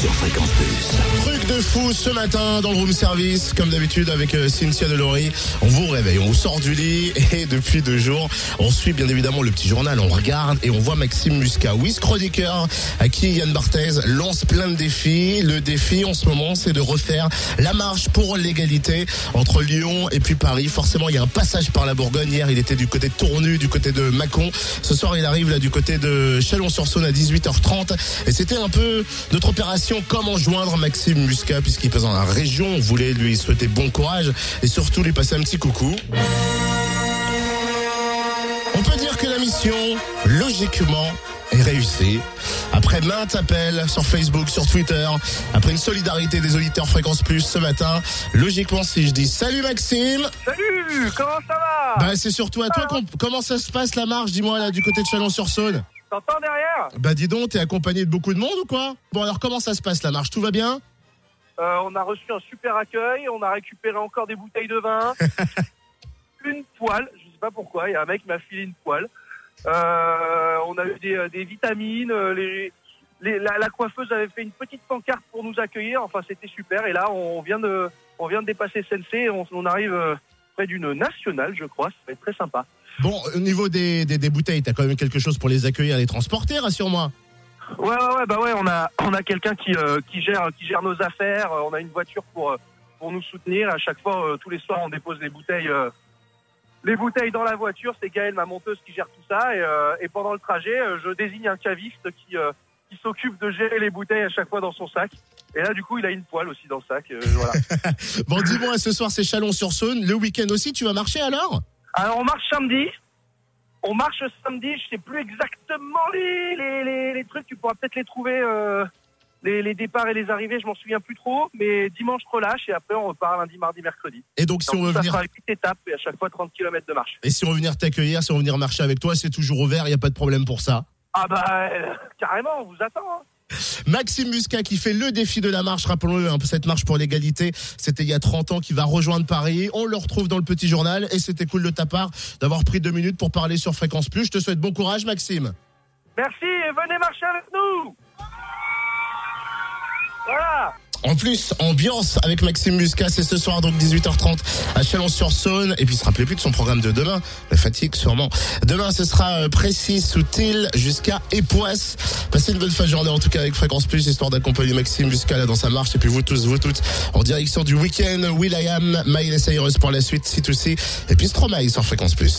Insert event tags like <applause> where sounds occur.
sur Fréquence Plus. Truc fou ce matin dans le room service, comme d'habitude avec euh, Cynthia Delory. On vous réveille, on vous sort du lit <laughs> et depuis deux jours, on suit bien évidemment le petit journal, on regarde et on voit Maxime Muscat, Wiz chroniqueur, à qui Yann Barthez lance plein de défis. Le défi en ce moment, c'est de refaire la marche pour l'égalité entre Lyon et puis Paris. Forcément, il y a un passage par la Bourgogne. Hier, il était du côté de Tournu, du côté de Mâcon. Ce soir, il arrive là du côté de Chalon-sur-Saône à 18h30. Et c'était un peu notre opération comment joindre Maxime Muscat puisqu'il passe dans la région. On voulait lui souhaiter bon courage et surtout lui passer un petit coucou. On peut dire que la mission, logiquement, est réussie. Après maintes appels sur Facebook, sur Twitter, après une solidarité des auditeurs Fréquence Plus ce matin, logiquement, si je dis salut Maxime, Salut, comment ça va? Bah c'est surtout à toi comment ça se passe la marche, dis-moi là du côté de Chalon-sur-Saône? T'entends derrière? Bah dis donc, t'es accompagné de beaucoup de monde ou quoi? Bon alors comment ça se passe la marche? Tout va bien? Euh, On a reçu un super accueil, on a récupéré encore des bouteilles de vin, <laughs> une poêle, je sais pas pourquoi, il y a un mec qui m'a filé une poêle. Euh, on a eu des, des vitamines, euh, les, les- la, la coiffeuse avait fait une petite pancarte pour nous accueillir, enfin c'était super. Et là, on vient de, on vient de dépasser Sensei, on, on arrive près d'une nationale, je crois, ça va être très sympa. Bon, au niveau des, des, des bouteilles, t'as quand même quelque chose pour les accueillir, les transporter, rassure-moi. Ouais, ouais, ouais, bah ouais, on a, on a quelqu'un qui, euh, qui gère, qui gère nos affaires. Euh, On a une voiture pour, euh, pour nous soutenir. À chaque fois, euh, tous les soirs, on dépose les bouteilles, euh, les bouteilles dans la voiture. C'est Gaëlle, ma monteuse, qui gère tout ça. Et, et pendant le trajet, je désigne un caviste qui, qui s'occupe de gérer les bouteilles à chaque fois dans son sac. Et là, du coup, il a une poêle aussi dans le sac. voilà. <laughs> Bon, dis-moi, ce soir c'est Chalon-sur-Saône. Le week-end aussi, tu vas marcher alors? Alors, on marche samedi. On marche samedi. Je sais plus exactement les, les, les, les trucs. Tu pourras peut-être les trouver. euh, les, les départs et les arrivées, je m'en souviens plus trop. Mais dimanche, relâche. Et après, on repart lundi, mardi, mercredi. Et donc, si on veut ça venir, sera 8 étapes et à chaque fois 30 km de marche. et si on veut venir t'accueillir, si on veut venir marcher avec toi, c'est toujours ouvert, il n'y a pas de problème pour ça? Ah bah, euh, carrément, on vous attend. hein. Maxime Muscat qui fait le défi de la marche, rappelons-le, hein, cette marche pour l'égalité, c'était il y a 30 ans, qui va rejoindre Paris. On le retrouve dans le petit journal et c'était cool de ta part d'avoir pris deux minutes pour parler sur Fréquence Plus. Je te souhaite bon courage, Maxime. Merci et venez marcher avec nous. Voilà. En plus, ambiance avec Maxime Muscat, c'est ce soir donc 18h30 à Chalon-sur-Saône. Et puis, se rappelez plus de son programme de demain, la fatigue sûrement. Demain, ce sera euh, précis sous Til jusqu'à Époisse. Passez une bonne fin de journée en tout cas avec Fréquence Plus, histoire d'accompagner Maxime Muscat là dans sa marche. Et puis vous tous, vous toutes, en direction du week-end, Will I Am, Miley Cyrus pour la suite, C2C. Et puis Stromae sur Fréquence Plus.